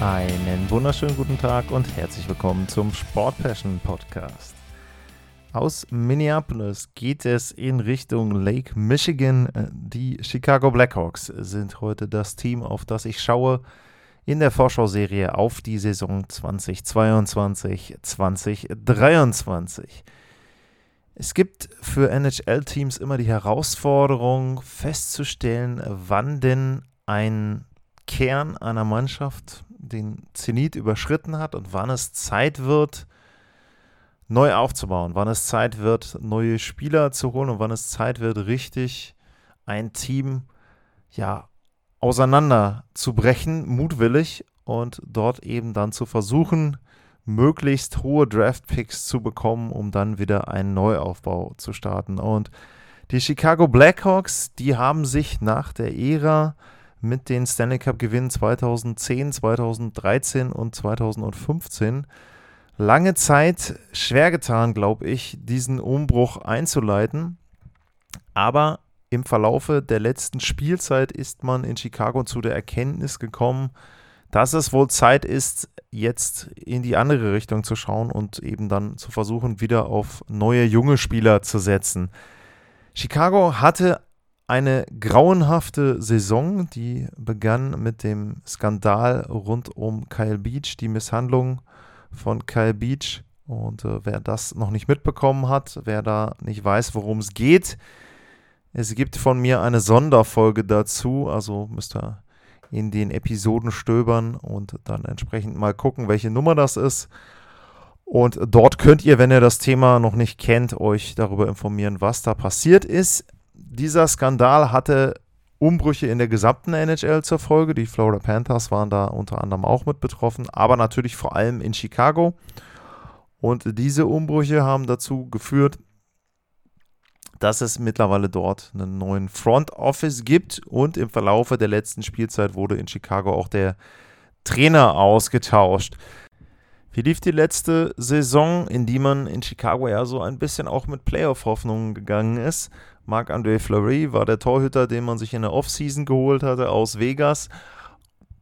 Einen wunderschönen guten Tag und herzlich willkommen zum Sport Passion Podcast. Aus Minneapolis geht es in Richtung Lake Michigan. Die Chicago Blackhawks sind heute das Team, auf das ich schaue in der Vorschauserie auf die Saison 2022-2023. Es gibt für NHL-Teams immer die Herausforderung festzustellen, wann denn ein Kern einer Mannschaft den Zenit überschritten hat und wann es Zeit wird, neu aufzubauen, wann es Zeit wird, neue Spieler zu holen und wann es Zeit wird, richtig ein Team ja auseinanderzubrechen, mutwillig und dort eben dann zu versuchen, möglichst hohe Draft-Picks zu bekommen, um dann wieder einen Neuaufbau zu starten. Und die Chicago Blackhawks, die haben sich nach der Ära mit den Stanley Cup-Gewinnen 2010, 2013 und 2015 lange Zeit schwer getan, glaube ich, diesen Umbruch einzuleiten. Aber im Verlaufe der letzten Spielzeit ist man in Chicago zu der Erkenntnis gekommen, dass es wohl Zeit ist, jetzt in die andere Richtung zu schauen und eben dann zu versuchen, wieder auf neue junge Spieler zu setzen. Chicago hatte eine grauenhafte Saison, die begann mit dem Skandal rund um Kyle Beach, die Misshandlung von Kyle Beach. Und äh, wer das noch nicht mitbekommen hat, wer da nicht weiß, worum es geht, es gibt von mir eine Sonderfolge dazu, also müsst ihr in den Episoden stöbern und dann entsprechend mal gucken, welche Nummer das ist. Und dort könnt ihr, wenn ihr das Thema noch nicht kennt, euch darüber informieren, was da passiert ist dieser Skandal hatte Umbrüche in der gesamten NHL zur Folge. Die Florida Panthers waren da unter anderem auch mit betroffen, aber natürlich vor allem in Chicago. Und diese Umbrüche haben dazu geführt, dass es mittlerweile dort einen neuen Front Office gibt und im Verlaufe der letzten Spielzeit wurde in Chicago auch der Trainer ausgetauscht. Wie lief die letzte Saison, in die man in Chicago ja so ein bisschen auch mit Playoff-Hoffnungen gegangen ist? Marc-André Fleury war der Torhüter, den man sich in der Offseason geholt hatte aus Vegas.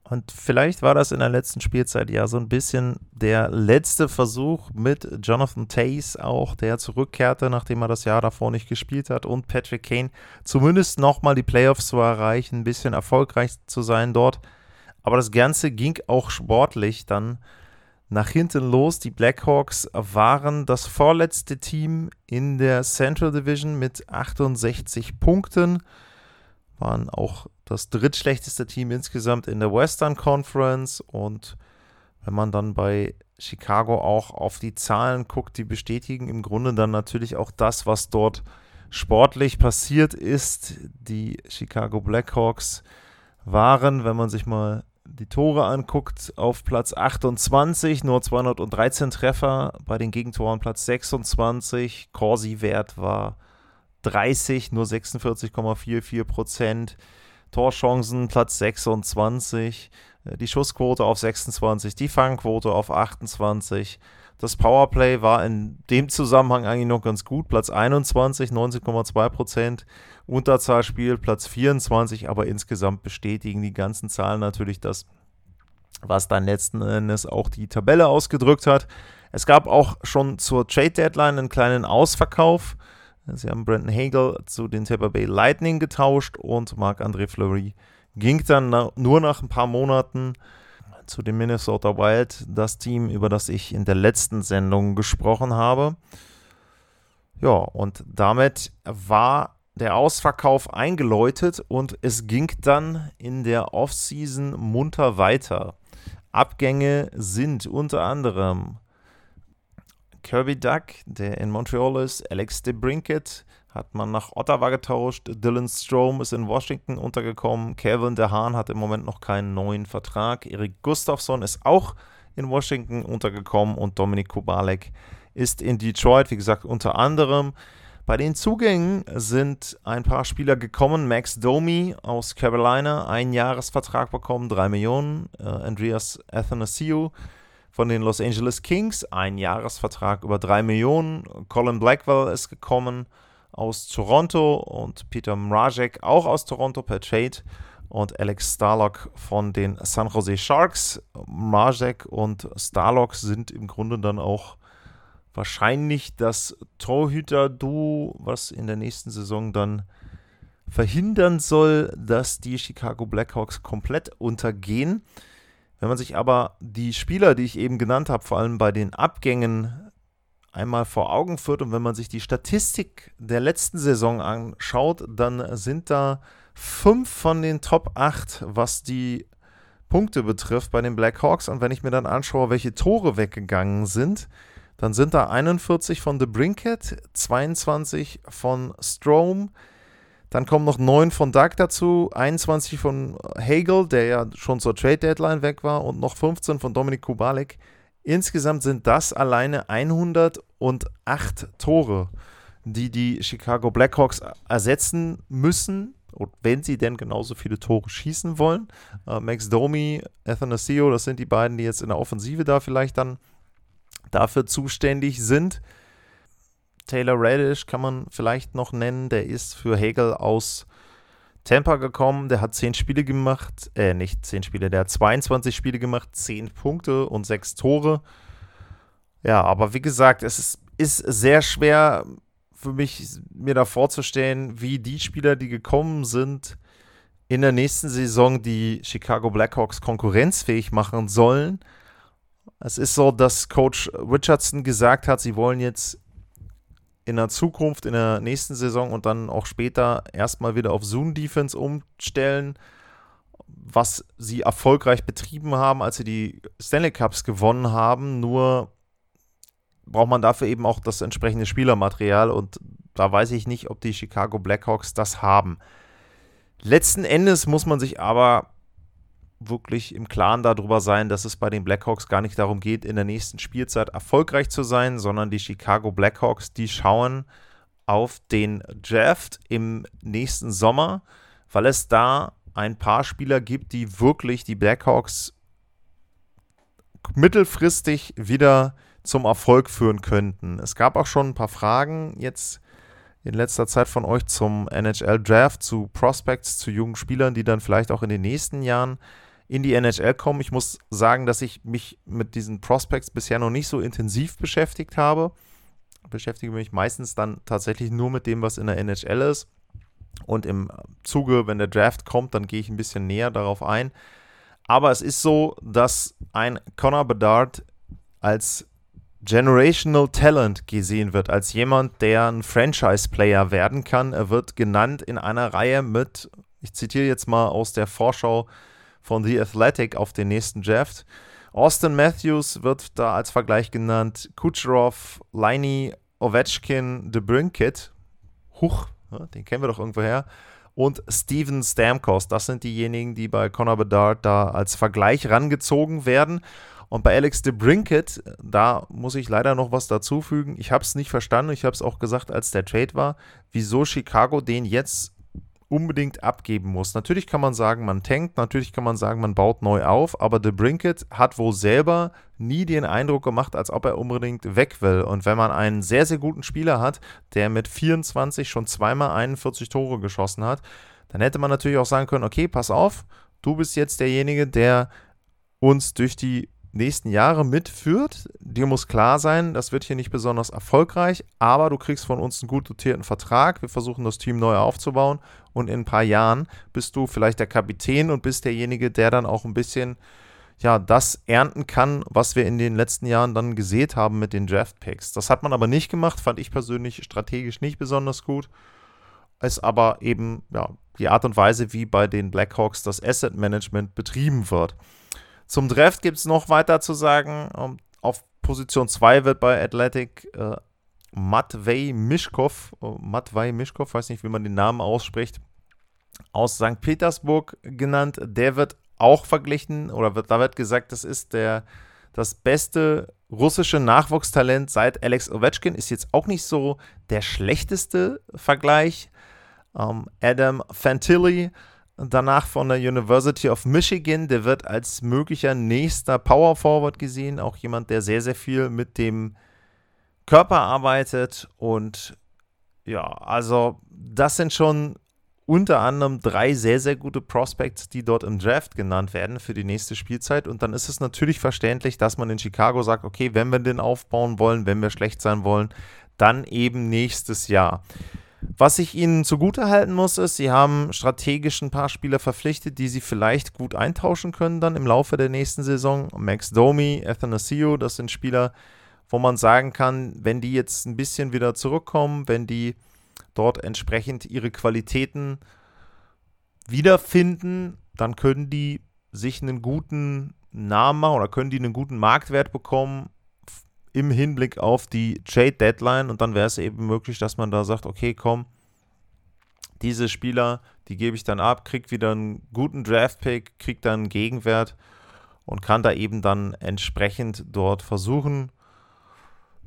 Und vielleicht war das in der letzten Spielzeit ja so ein bisschen der letzte Versuch mit Jonathan Tays auch, der zurückkehrte, nachdem er das Jahr davor nicht gespielt hat, und Patrick Kane zumindest nochmal die Playoffs zu erreichen, ein bisschen erfolgreich zu sein dort. Aber das Ganze ging auch sportlich dann nach hinten los. Die Blackhawks waren das vorletzte Team in der Central Division mit 68 Punkten, waren auch das drittschlechteste Team insgesamt in der Western Conference und wenn man dann bei Chicago auch auf die Zahlen guckt, die bestätigen im Grunde dann natürlich auch das, was dort sportlich passiert ist. Die Chicago Blackhawks waren, wenn man sich mal die Tore anguckt, auf Platz 28, nur 213 Treffer, bei den Gegentoren Platz 26, Corsi-Wert war 30, nur 46,44 Prozent, Torchancen Platz 26, äh, die Schussquote auf 26, die Fangquote auf 28, das Powerplay war in dem Zusammenhang eigentlich noch ganz gut. Platz 21, 19,2 Prozent. Unterzahlspiel Platz 24, aber insgesamt bestätigen die ganzen Zahlen natürlich das, was dann letzten Endes auch die Tabelle ausgedrückt hat. Es gab auch schon zur Trade Deadline einen kleinen Ausverkauf. Sie haben Brandon Hagel zu den Tampa Bay Lightning getauscht und Marc-André Fleury ging dann nur nach ein paar Monaten zu den Minnesota Wild, das Team, über das ich in der letzten Sendung gesprochen habe. Ja, und damit war der Ausverkauf eingeläutet und es ging dann in der Offseason munter weiter. Abgänge sind unter anderem Kirby Duck, der in Montreal ist, Alex DeBrinket hat man nach Ottawa getauscht, Dylan Strom ist in Washington untergekommen, Kevin DeHaan hat im Moment noch keinen neuen Vertrag, Erik Gustafsson ist auch in Washington untergekommen und Dominik Kubalek ist in Detroit, wie gesagt, unter anderem. Bei den Zugängen sind ein paar Spieler gekommen. Max Domi aus Carolina, ein Jahresvertrag bekommen, 3 Millionen. Äh, Andreas Athanasiou von den Los Angeles Kings, ein Jahresvertrag über 3 Millionen. Colin Blackwell ist gekommen aus Toronto und Peter Mrazek auch aus Toronto per Trade und Alex Starlock von den San Jose Sharks. Mrazek und Starlock sind im Grunde dann auch wahrscheinlich das Torhüter-Duo, was in der nächsten Saison dann verhindern soll, dass die Chicago Blackhawks komplett untergehen. Wenn man sich aber die Spieler, die ich eben genannt habe, vor allem bei den Abgängen einmal vor Augen führt und wenn man sich die Statistik der letzten Saison anschaut, dann sind da fünf von den Top 8, was die Punkte betrifft bei den Blackhawks. Und wenn ich mir dann anschaue, welche Tore weggegangen sind, dann sind da 41 von The Brinket, 22 von Strom, dann kommen noch 9 von Doug dazu, 21 von Hagel, der ja schon zur Trade Deadline weg war, und noch 15 von Dominik Kubalik. Insgesamt sind das alleine 108 Tore, die die Chicago Blackhawks ersetzen müssen, wenn sie denn genauso viele Tore schießen wollen. Äh, Max Domi, Athanasio, das sind die beiden, die jetzt in der Offensive da vielleicht dann dafür zuständig sind. Taylor Radish kann man vielleicht noch nennen, der ist für Hegel aus Tampa gekommen, der hat 10 Spiele gemacht, äh, nicht 10 Spiele, der hat 22 Spiele gemacht, 10 Punkte und 6 Tore. Ja, aber wie gesagt, es ist, ist sehr schwer für mich, mir da vorzustellen, wie die Spieler, die gekommen sind, in der nächsten Saison die Chicago Blackhawks konkurrenzfähig machen sollen. Es ist so, dass Coach Richardson gesagt hat, sie wollen jetzt in der Zukunft, in der nächsten Saison und dann auch später erstmal wieder auf Zoom-Defense umstellen, was sie erfolgreich betrieben haben, als sie die Stanley Cups gewonnen haben. Nur braucht man dafür eben auch das entsprechende Spielermaterial und da weiß ich nicht, ob die Chicago Blackhawks das haben. Letzten Endes muss man sich aber wirklich im Klaren darüber sein, dass es bei den Blackhawks gar nicht darum geht, in der nächsten Spielzeit erfolgreich zu sein, sondern die Chicago Blackhawks, die schauen auf den Draft im nächsten Sommer, weil es da ein paar Spieler gibt, die wirklich die Blackhawks mittelfristig wieder zum Erfolg führen könnten. Es gab auch schon ein paar Fragen jetzt in letzter Zeit von euch zum NHL Draft, zu Prospects, zu jungen Spielern, die dann vielleicht auch in den nächsten Jahren in die NHL kommen. Ich muss sagen, dass ich mich mit diesen Prospects bisher noch nicht so intensiv beschäftigt habe. Beschäftige mich meistens dann tatsächlich nur mit dem, was in der NHL ist. Und im Zuge, wenn der Draft kommt, dann gehe ich ein bisschen näher darauf ein. Aber es ist so, dass ein Connor Bedard als Generational Talent gesehen wird, als jemand, der ein Franchise-Player werden kann. Er wird genannt in einer Reihe mit, ich zitiere jetzt mal aus der Vorschau von The Athletic auf den nächsten Draft. Austin Matthews wird da als Vergleich genannt. Kucherov, Liney, Ovechkin, DeBrinket. Huch, den kennen wir doch irgendwoher. Und Steven Stamkos. Das sind diejenigen, die bei Conor Bedard da als Vergleich rangezogen werden. Und bei Alex DeBrinket, da muss ich leider noch was dazufügen. Ich habe es nicht verstanden. Ich habe es auch gesagt, als der Trade war, wieso Chicago den jetzt unbedingt abgeben muss. Natürlich kann man sagen, man tankt, natürlich kann man sagen, man baut neu auf, aber The Brinket hat wohl selber nie den Eindruck gemacht, als ob er unbedingt weg will. Und wenn man einen sehr, sehr guten Spieler hat, der mit 24 schon zweimal 41 Tore geschossen hat, dann hätte man natürlich auch sagen können, okay, pass auf, du bist jetzt derjenige, der uns durch die nächsten Jahre mitführt. Dir muss klar sein, das wird hier nicht besonders erfolgreich, aber du kriegst von uns einen gut dotierten Vertrag. Wir versuchen das Team neu aufzubauen und in ein paar Jahren bist du vielleicht der Kapitän und bist derjenige, der dann auch ein bisschen ja, das ernten kann, was wir in den letzten Jahren dann gesät haben mit den Draft Picks. Das hat man aber nicht gemacht, fand ich persönlich strategisch nicht besonders gut. Ist aber eben ja, die Art und Weise, wie bei den Blackhawks das Asset Management betrieben wird. Zum Draft gibt es noch weiter zu sagen. Ähm, Auf Position 2 wird bei Athletic äh, Matvei Mischkov, äh, Matvei Mischkov, weiß nicht, wie man den Namen ausspricht, aus St. Petersburg genannt. Der wird auch verglichen oder wird, da wird gesagt, das ist der, das beste russische Nachwuchstalent seit Alex Ovechkin. Ist jetzt auch nicht so der schlechteste Vergleich. Ähm, Adam Fantilli, danach von der University of Michigan, der wird als möglicher nächster Power Forward gesehen. Auch jemand, der sehr, sehr viel mit dem Körper arbeitet. Und ja, also das sind schon unter anderem drei sehr, sehr gute Prospects, die dort im Draft genannt werden für die nächste Spielzeit. Und dann ist es natürlich verständlich, dass man in Chicago sagt, okay, wenn wir den aufbauen wollen, wenn wir schlecht sein wollen, dann eben nächstes Jahr. Was ich ihnen zugutehalten muss, ist, sie haben strategisch ein paar Spieler verpflichtet, die sie vielleicht gut eintauschen können dann im Laufe der nächsten Saison. Max Domi, Athanasio, das sind Spieler, wo man sagen kann, wenn die jetzt ein bisschen wieder zurückkommen, wenn die dort entsprechend ihre Qualitäten wiederfinden, dann können die sich einen guten Namen machen oder können die einen guten Marktwert bekommen im Hinblick auf die Trade Deadline und dann wäre es eben möglich, dass man da sagt, okay, komm, diese Spieler, die gebe ich dann ab, kriegt wieder einen guten Draft-Pick, kriegt dann einen Gegenwert und kann da eben dann entsprechend dort versuchen,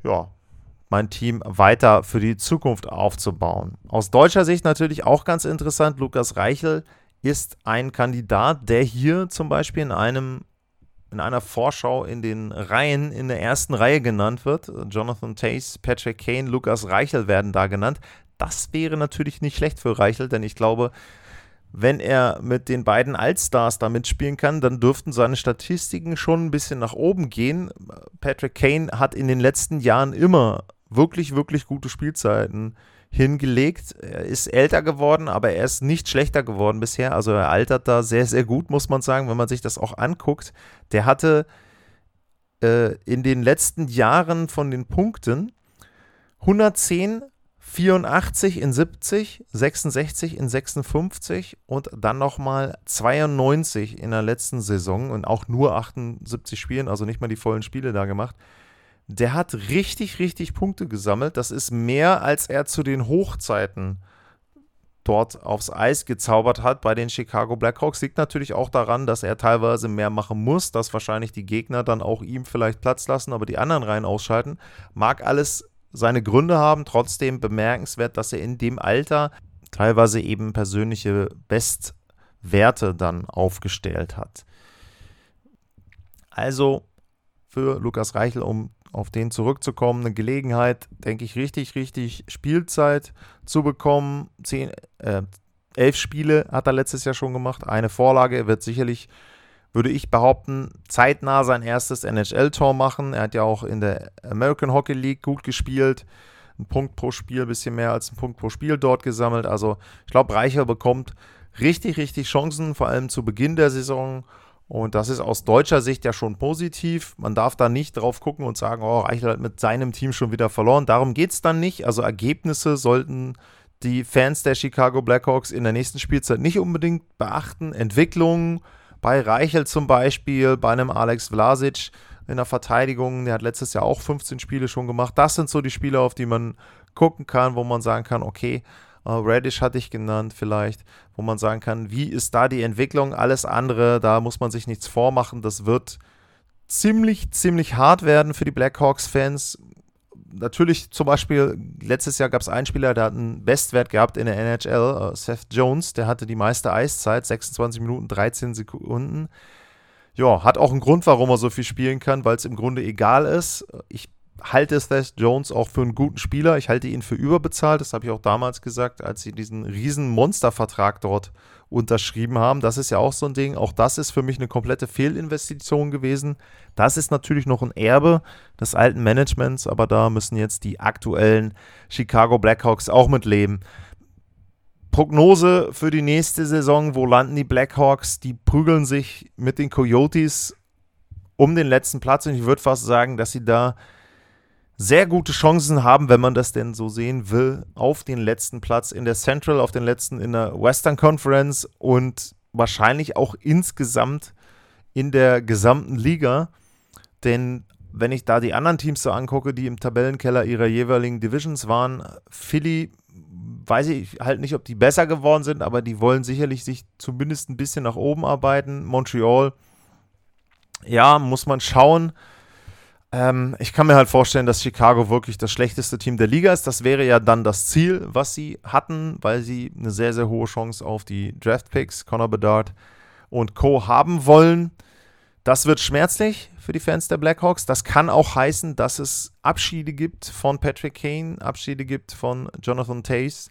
ja, mein Team weiter für die Zukunft aufzubauen. Aus deutscher Sicht natürlich auch ganz interessant, Lukas Reichel ist ein Kandidat, der hier zum Beispiel in einem in einer Vorschau in den Reihen in der ersten Reihe genannt wird. Jonathan Tace, Patrick Kane, Lukas Reichel werden da genannt. Das wäre natürlich nicht schlecht für Reichel, denn ich glaube, wenn er mit den beiden Allstars da mitspielen kann, dann dürften seine Statistiken schon ein bisschen nach oben gehen. Patrick Kane hat in den letzten Jahren immer wirklich, wirklich gute Spielzeiten hingelegt. Er ist älter geworden, aber er ist nicht schlechter geworden bisher. Also er altert da sehr, sehr gut, muss man sagen, wenn man sich das auch anguckt. Der hatte äh, in den letzten Jahren von den Punkten 110, 84 in 70, 66 in 56 und dann nochmal 92 in der letzten Saison und auch nur 78 Spielen, also nicht mal die vollen Spiele da gemacht der hat richtig, richtig Punkte gesammelt. Das ist mehr, als er zu den Hochzeiten dort aufs Eis gezaubert hat bei den Chicago Blackhawks. Liegt natürlich auch daran, dass er teilweise mehr machen muss, dass wahrscheinlich die Gegner dann auch ihm vielleicht Platz lassen, aber die anderen Reihen ausschalten. Mag alles seine Gründe haben, trotzdem bemerkenswert, dass er in dem Alter teilweise eben persönliche Bestwerte dann aufgestellt hat. Also für Lukas Reichel, um auf den zurückzukommen, eine Gelegenheit, denke ich, richtig, richtig Spielzeit zu bekommen. Zehn, äh, elf Spiele hat er letztes Jahr schon gemacht. Eine Vorlage wird sicherlich, würde ich behaupten, zeitnah sein erstes NHL-Tor machen. Er hat ja auch in der American Hockey League gut gespielt. Ein Punkt pro Spiel, bisschen mehr als ein Punkt pro Spiel dort gesammelt. Also ich glaube, Reicher bekommt richtig, richtig Chancen, vor allem zu Beginn der Saison. Und das ist aus deutscher Sicht ja schon positiv. Man darf da nicht drauf gucken und sagen, oh, Reichel hat mit seinem Team schon wieder verloren. Darum geht es dann nicht. Also Ergebnisse sollten die Fans der Chicago Blackhawks in der nächsten Spielzeit nicht unbedingt beachten. Entwicklungen bei Reichel zum Beispiel, bei einem Alex Vlasic in der Verteidigung, der hat letztes Jahr auch 15 Spiele schon gemacht. Das sind so die Spiele, auf die man gucken kann, wo man sagen kann, okay, Uh, Radish hatte ich genannt vielleicht, wo man sagen kann, wie ist da die Entwicklung? Alles andere, da muss man sich nichts vormachen. Das wird ziemlich, ziemlich hart werden für die Blackhawks-Fans. Natürlich zum Beispiel, letztes Jahr gab es einen Spieler, der hat einen Bestwert gehabt in der NHL, uh, Seth Jones, der hatte die meiste Eiszeit, 26 Minuten, 13 Sekunden. Ja, hat auch einen Grund, warum er so viel spielen kann, weil es im Grunde egal ist. Ich halte Seth Jones auch für einen guten Spieler. Ich halte ihn für überbezahlt. Das habe ich auch damals gesagt, als sie diesen riesen Monstervertrag dort unterschrieben haben. Das ist ja auch so ein Ding. Auch das ist für mich eine komplette Fehlinvestition gewesen. Das ist natürlich noch ein Erbe des alten Managements, aber da müssen jetzt die aktuellen Chicago Blackhawks auch mit leben. Prognose für die nächste Saison, wo landen die Blackhawks? Die prügeln sich mit den Coyotes um den letzten Platz und ich würde fast sagen, dass sie da sehr gute Chancen haben, wenn man das denn so sehen will, auf den letzten Platz in der Central, auf den letzten in der Western Conference und wahrscheinlich auch insgesamt in der gesamten Liga. Denn wenn ich da die anderen Teams so angucke, die im Tabellenkeller ihrer jeweiligen Divisions waren, Philly, weiß ich halt nicht, ob die besser geworden sind, aber die wollen sicherlich sich zumindest ein bisschen nach oben arbeiten. Montreal, ja, muss man schauen. Ähm, ich kann mir halt vorstellen, dass Chicago wirklich das schlechteste Team der Liga ist. Das wäre ja dann das Ziel, was sie hatten, weil sie eine sehr, sehr hohe Chance auf die Draft-Picks, Connor Bedard und Co. haben wollen. Das wird schmerzlich für die Fans der Blackhawks. Das kann auch heißen, dass es Abschiede gibt von Patrick Kane, Abschiede gibt von Jonathan Tace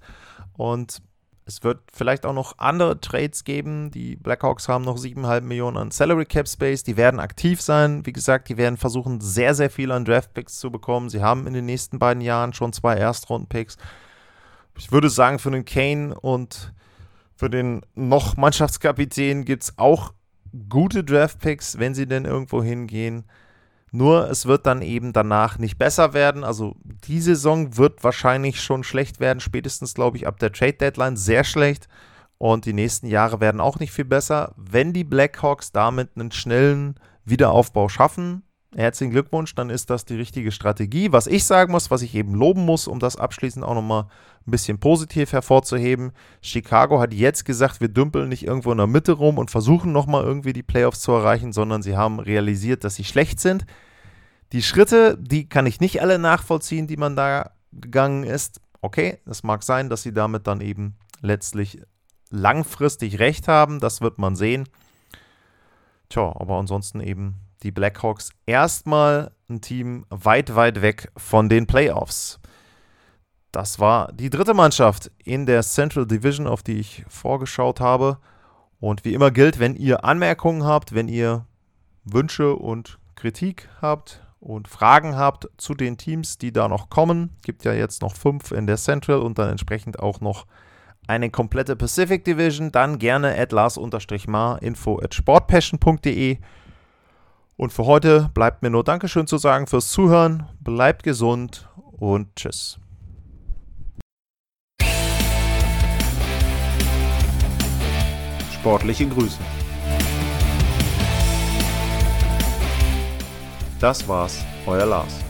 und es wird vielleicht auch noch andere Trades geben. Die Blackhawks haben noch 7,5 Millionen an Salary Cap Space. Die werden aktiv sein. Wie gesagt, die werden versuchen, sehr, sehr viel an Draft Picks zu bekommen. Sie haben in den nächsten beiden Jahren schon zwei Erstrunden-Picks. Ich würde sagen, für den Kane und für den noch Mannschaftskapitän gibt es auch gute Draft-Picks, wenn sie denn irgendwo hingehen. Nur es wird dann eben danach nicht besser werden. Also die Saison wird wahrscheinlich schon schlecht werden, spätestens glaube ich ab der Trade Deadline sehr schlecht. Und die nächsten Jahre werden auch nicht viel besser. Wenn die Blackhawks damit einen schnellen Wiederaufbau schaffen, herzlichen Glückwunsch, dann ist das die richtige Strategie. Was ich sagen muss, was ich eben loben muss, um das abschließend auch nochmal ein bisschen positiv hervorzuheben. Chicago hat jetzt gesagt, wir dümpeln nicht irgendwo in der Mitte rum und versuchen nochmal irgendwie die Playoffs zu erreichen, sondern sie haben realisiert, dass sie schlecht sind. Die Schritte, die kann ich nicht alle nachvollziehen, die man da gegangen ist. Okay, es mag sein, dass sie damit dann eben letztlich langfristig recht haben. Das wird man sehen. Tja, aber ansonsten eben die Blackhawks erstmal ein Team weit, weit weg von den Playoffs. Das war die dritte Mannschaft in der Central Division, auf die ich vorgeschaut habe. Und wie immer gilt, wenn ihr Anmerkungen habt, wenn ihr Wünsche und Kritik habt und Fragen habt zu den Teams, die da noch kommen, gibt ja jetzt noch fünf in der Central und dann entsprechend auch noch eine komplette Pacific Division, dann gerne at lars-mar info at sportpassion.de und für heute bleibt mir nur Dankeschön zu sagen fürs Zuhören. Bleibt gesund und tschüss. Sportliche Grüße. Das war's, euer Lars.